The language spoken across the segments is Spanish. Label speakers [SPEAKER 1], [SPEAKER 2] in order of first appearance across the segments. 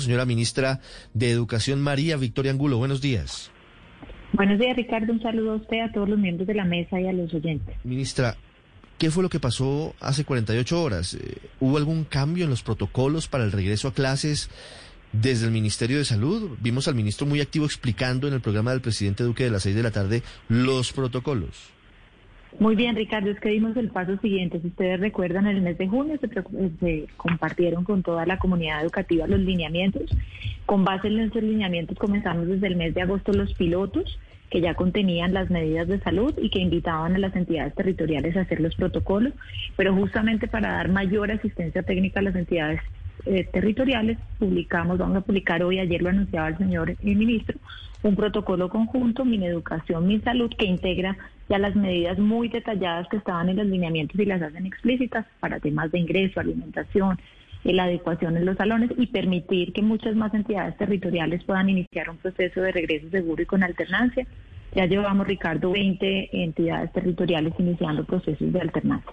[SPEAKER 1] Señora ministra de Educación María Victoria Angulo, buenos días.
[SPEAKER 2] Buenos días, Ricardo. Un saludo a usted, a todos los miembros de la mesa y a los oyentes.
[SPEAKER 1] Ministra, ¿qué fue lo que pasó hace 48 horas? Eh, ¿Hubo algún cambio en los protocolos para el regreso a clases desde el Ministerio de Salud? Vimos al ministro muy activo explicando en el programa del presidente Duque de las 6 de la tarde los protocolos.
[SPEAKER 2] Muy bien, Ricardo, es que dimos el paso siguiente. Si ustedes recuerdan, en el mes de junio se, se, compartieron con toda la comunidad educativa los lineamientos. Con base en esos lineamientos comenzamos desde el mes de agosto los pilotos que ya contenían las medidas de salud y que invitaban a las entidades territoriales a hacer los protocolos, pero justamente para dar mayor asistencia técnica a las entidades eh, territoriales, publicamos, vamos a publicar hoy, ayer lo anunciaba el señor eh, ministro, un protocolo conjunto, Mi Educación, Mi Salud, que integra ya las medidas muy detalladas que estaban en los lineamientos y las hacen explícitas para temas de ingreso, alimentación, eh, la adecuación en los salones y permitir que muchas más entidades territoriales puedan iniciar un proceso de regreso seguro y con alternancia. Ya llevamos, Ricardo, 20 entidades territoriales iniciando procesos de alternancia.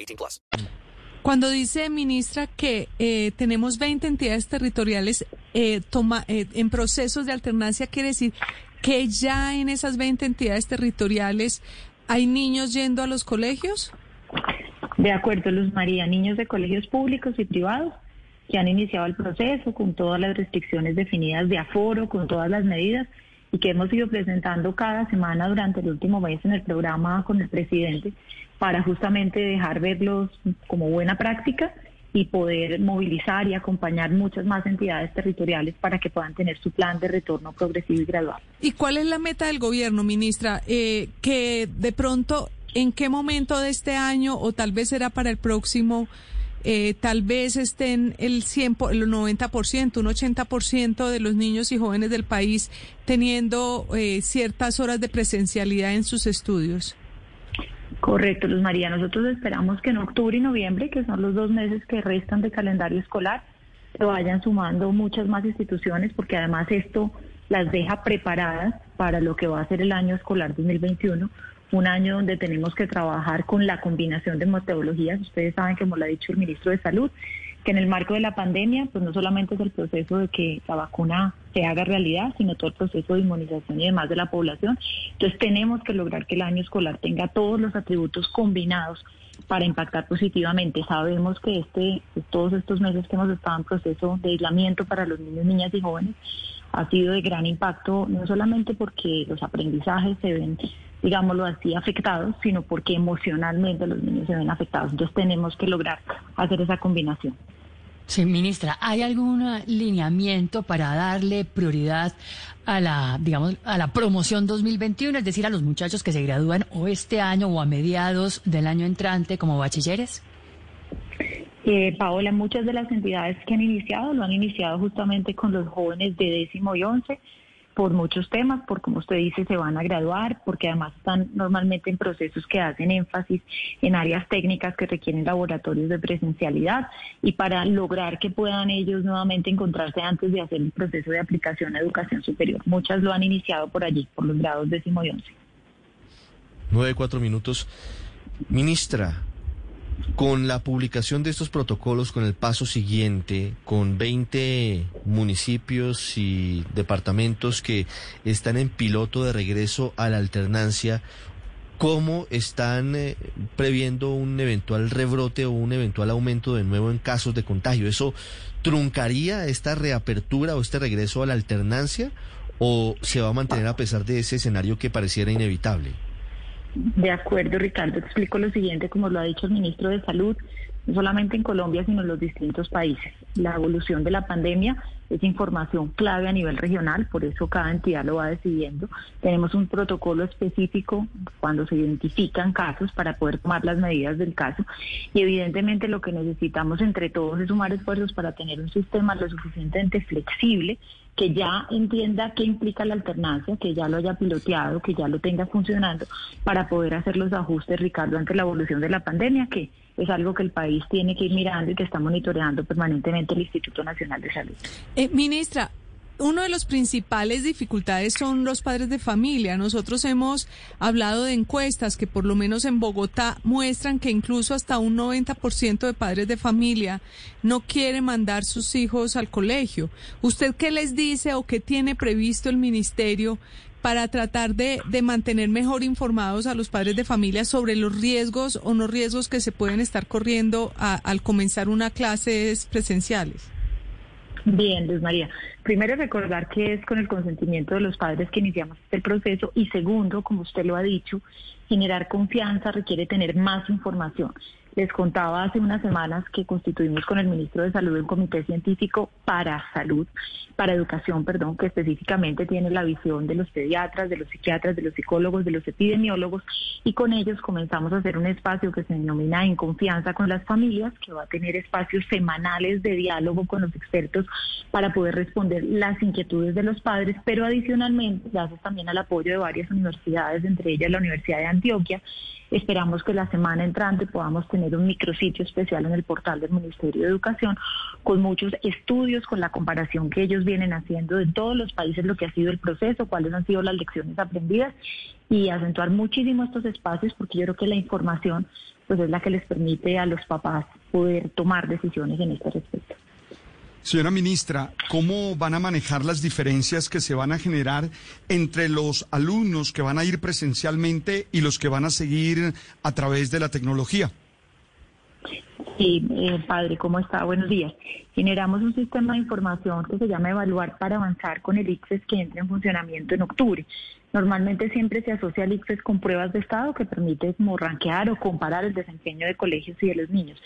[SPEAKER 3] 18 plus.
[SPEAKER 4] Cuando dice, ministra, que eh, tenemos 20 entidades territoriales eh, toma, eh, en procesos de alternancia, quiere decir que ya en esas 20 entidades territoriales hay niños yendo a los colegios?
[SPEAKER 2] De acuerdo, Luz María, niños de colegios públicos y privados que han iniciado el proceso con todas las restricciones definidas de aforo, con todas las medidas y que hemos ido presentando cada semana durante el último mes en el programa con el presidente para justamente dejar verlos como buena práctica y poder movilizar y acompañar muchas más entidades territoriales para que puedan tener su plan de retorno progresivo y gradual.
[SPEAKER 4] ¿Y cuál es la meta del gobierno, ministra? Eh, que de pronto, ¿en qué momento de este año o tal vez será para el próximo? eh, tal vez estén el, 100, el 90%, un 80% de los niños y jóvenes del país teniendo eh, ciertas horas de presencialidad en sus estudios.
[SPEAKER 2] Correcto, Luz María. Nosotros esperamos que en octubre y noviembre, que son los dos meses que restan de calendario escolar, se vayan sumando muchas más instituciones, porque además esto las deja preparadas para lo que va a ser el año escolar 2021 un año donde tenemos que trabajar con la combinación de metodologías. Ustedes saben, como lo ha dicho el ministro de Salud, que en el marco de la pandemia, pues no solamente es el proceso de que la vacuna se haga realidad, sino todo el proceso de inmunización y demás de la población. Entonces tenemos que lograr que el año escolar tenga todos los atributos combinados para impactar positivamente. Sabemos que este, todos estos meses que hemos estado en proceso de aislamiento para los niños, niñas y jóvenes ha sido de gran impacto, no solamente porque los aprendizajes se ven digámoslo así, afectados, sino porque emocionalmente los niños se ven afectados. Entonces tenemos que lograr hacer esa combinación.
[SPEAKER 5] Sí, ministra, ¿hay algún lineamiento para darle prioridad a la, digamos, a la promoción 2021, es decir, a los muchachos que se gradúan o este año o a mediados del año entrante como bachilleres?
[SPEAKER 2] Eh, Paola, muchas de las entidades que han iniciado lo han iniciado justamente con los jóvenes de décimo y once por muchos temas, por como usted dice, se van a graduar, porque además están normalmente en procesos que hacen énfasis en áreas técnicas que requieren laboratorios de presencialidad y para lograr que puedan ellos nuevamente encontrarse antes de hacer el proceso de aplicación a educación superior. Muchas lo han iniciado por allí, por los grados décimo y once.
[SPEAKER 1] Nueve, cuatro minutos. Ministra, con la publicación de estos protocolos, con el paso siguiente, con 20 municipios y departamentos que están en piloto de regreso a la alternancia, ¿Cómo están eh, previendo un eventual rebrote o un eventual aumento de nuevo en casos de contagio? ¿Eso truncaría esta reapertura o este regreso a la alternancia o se va a mantener a pesar de ese escenario que pareciera inevitable?
[SPEAKER 2] De acuerdo, Ricardo. Explico lo siguiente, como lo ha dicho el ministro de Salud, no solamente en Colombia, sino en los distintos países. La evolución de la pandemia es información clave a nivel regional, por eso cada entidad lo va decidiendo. Tenemos un protocolo específico cuando se identifican casos para poder tomar las medidas del caso y evidentemente lo que necesitamos entre todos es sumar esfuerzos para tener un sistema lo suficientemente flexible que ya entienda qué implica la alternancia, que ya lo haya piloteado, que ya lo tenga funcionando para poder hacer los ajustes, Ricardo, ante la evolución de la pandemia, que es algo que el país tiene que ir mirando y que está monitoreando permanentemente el Instituto Nacional de Salud.
[SPEAKER 4] Eh, ministra, uno de los principales dificultades son los padres de familia. Nosotros hemos hablado de encuestas que por lo menos en Bogotá muestran que incluso hasta un 90% de padres de familia no quiere mandar sus hijos al colegio. ¿Usted qué les dice o qué tiene previsto el ministerio para tratar de, de mantener mejor informados a los padres de familia sobre los riesgos o no riesgos que se pueden estar corriendo al comenzar una clases presenciales?
[SPEAKER 2] Bien, Luz María. Primero recordar que es con el consentimiento de los padres que iniciamos este proceso y segundo, como usted lo ha dicho, generar confianza requiere tener más información. Les contaba hace unas semanas que constituimos con el ministro de Salud un comité científico para salud, para educación, perdón, que específicamente tiene la visión de los pediatras, de los psiquiatras, de los psicólogos, de los epidemiólogos y con ellos comenzamos a hacer un espacio que se denomina En Confianza con las Familias, que va a tener espacios semanales de diálogo con los expertos para poder responder las inquietudes de los padres, pero adicionalmente, gracias también al apoyo de varias universidades, entre ellas la Universidad de Antioquia, Esperamos que la semana entrante podamos tener un micrositio especial en el portal del Ministerio de Educación con muchos estudios, con la comparación que ellos vienen haciendo de todos los países, lo que ha sido el proceso, cuáles han sido las lecciones aprendidas y acentuar muchísimo estos espacios porque yo creo que la información pues es la que les permite a los papás poder tomar decisiones en este respecto.
[SPEAKER 6] Señora ministra, ¿cómo van a manejar las diferencias que se van a generar entre los alumnos que van a ir presencialmente y los que van a seguir a través de la tecnología?
[SPEAKER 2] Sí, eh, padre, ¿cómo está? Buenos días. Generamos un sistema de información que se llama Evaluar para Avanzar con el ICFES que entra en funcionamiento en octubre. Normalmente siempre se asocia al ICFES con pruebas de estado que permite como ranquear o comparar el desempeño de colegios y de los niños.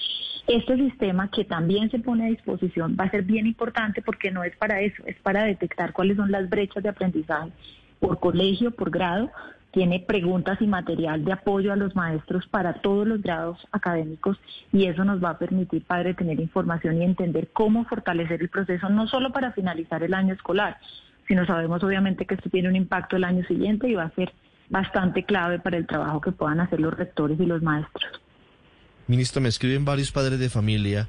[SPEAKER 2] Este sistema que también se pone a disposición va a ser bien importante porque no es para eso, es para detectar cuáles son las brechas de aprendizaje por colegio, por grado, tiene preguntas y material de apoyo a los maestros para todos los grados académicos y eso nos va a permitir, padre, tener información y entender cómo fortalecer el proceso, no solo para finalizar el año escolar, sino sabemos obviamente que esto tiene un impacto el año siguiente y va a ser bastante clave para el trabajo que puedan hacer los rectores y los maestros.
[SPEAKER 1] Ministro, me escriben varios padres de familia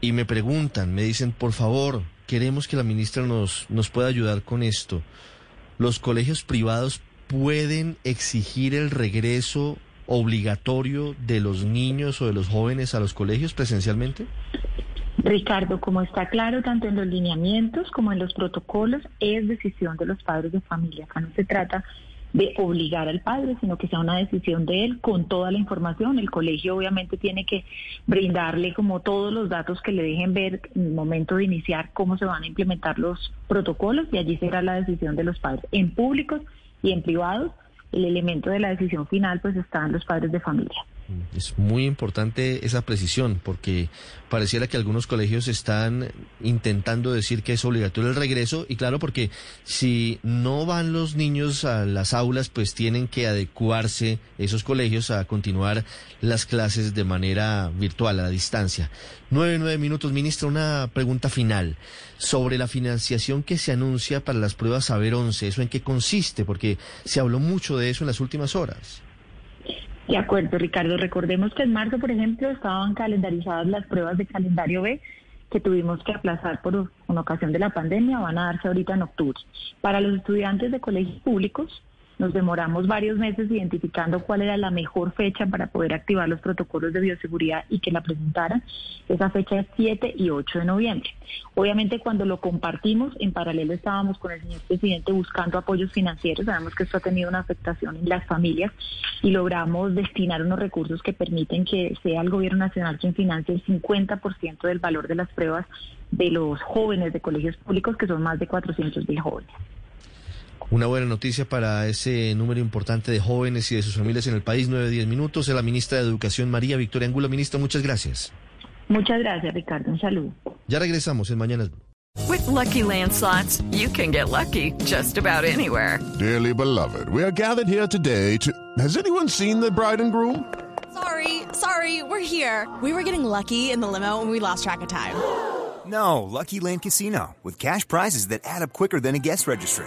[SPEAKER 1] y me preguntan, me dicen, por favor, queremos que la ministra nos, nos pueda ayudar con esto. Los colegios privados pueden exigir el regreso obligatorio de los niños o de los jóvenes a los colegios presencialmente?
[SPEAKER 2] Ricardo, como está claro tanto en los lineamientos como en los protocolos, es decisión de los padres de familia. Acá no se trata de obligar al padre, sino que sea una decisión de él con toda la información. El colegio obviamente tiene que brindarle como todos los datos que le dejen ver en el momento de iniciar cómo se van a implementar los protocolos y allí será la decisión de los padres en públicos y en privados, el elemento de la decisión final pues está en los padres de familia.
[SPEAKER 1] Es muy importante esa precisión porque pareciera que algunos colegios están intentando decir que es obligatorio el regreso y claro porque si no van los niños a las aulas pues tienen que adecuarse esos colegios a continuar las clases de manera virtual a distancia. Nueve, nueve minutos, ministra, una pregunta final sobre la financiación que se anuncia para las pruebas Saber 11. ¿Eso en qué consiste? Porque se habló mucho de eso en las últimas horas.
[SPEAKER 2] De acuerdo, Ricardo. Recordemos que en marzo, por ejemplo, estaban calendarizadas las pruebas de calendario B que tuvimos que aplazar por una ocasión de la pandemia, van a darse ahorita en octubre. Para los estudiantes de colegios públicos, Nos demoramos varios meses identificando cuál era la mejor fecha para poder activar los protocolos de bioseguridad y que la presentaran. Esa fecha es 7 y 8 de noviembre. Obviamente cuando lo compartimos, en paralelo estábamos con el señor presidente buscando apoyos financieros. Sabemos que esto ha tenido una afectación en las familias y logramos destinar unos recursos que permiten que sea el gobierno nacional quien financie el 50% del valor de las pruebas de los jóvenes de colegios públicos, que son más de 400 mil jóvenes.
[SPEAKER 1] Una buena noticia para ese número importante de jóvenes y de sus familias en el país, 9-10 minutos. Es la ministra de Educación, María Victoria Angulo. Ministra, muchas gracias.
[SPEAKER 2] Muchas gracias, Ricardo. Un saludo.
[SPEAKER 1] Ya regresamos en Mañanas.
[SPEAKER 7] With Lucky Land slots, you can get lucky just about anywhere.
[SPEAKER 8] Dearly beloved, we are gathered here today to. Has anyone seen the bride and groom?
[SPEAKER 9] Sorry, sorry, we're here. We were getting lucky in the limo and we lost track of time.
[SPEAKER 10] No, Lucky Land Casino, with cash prizes that add up quicker than a guest registry.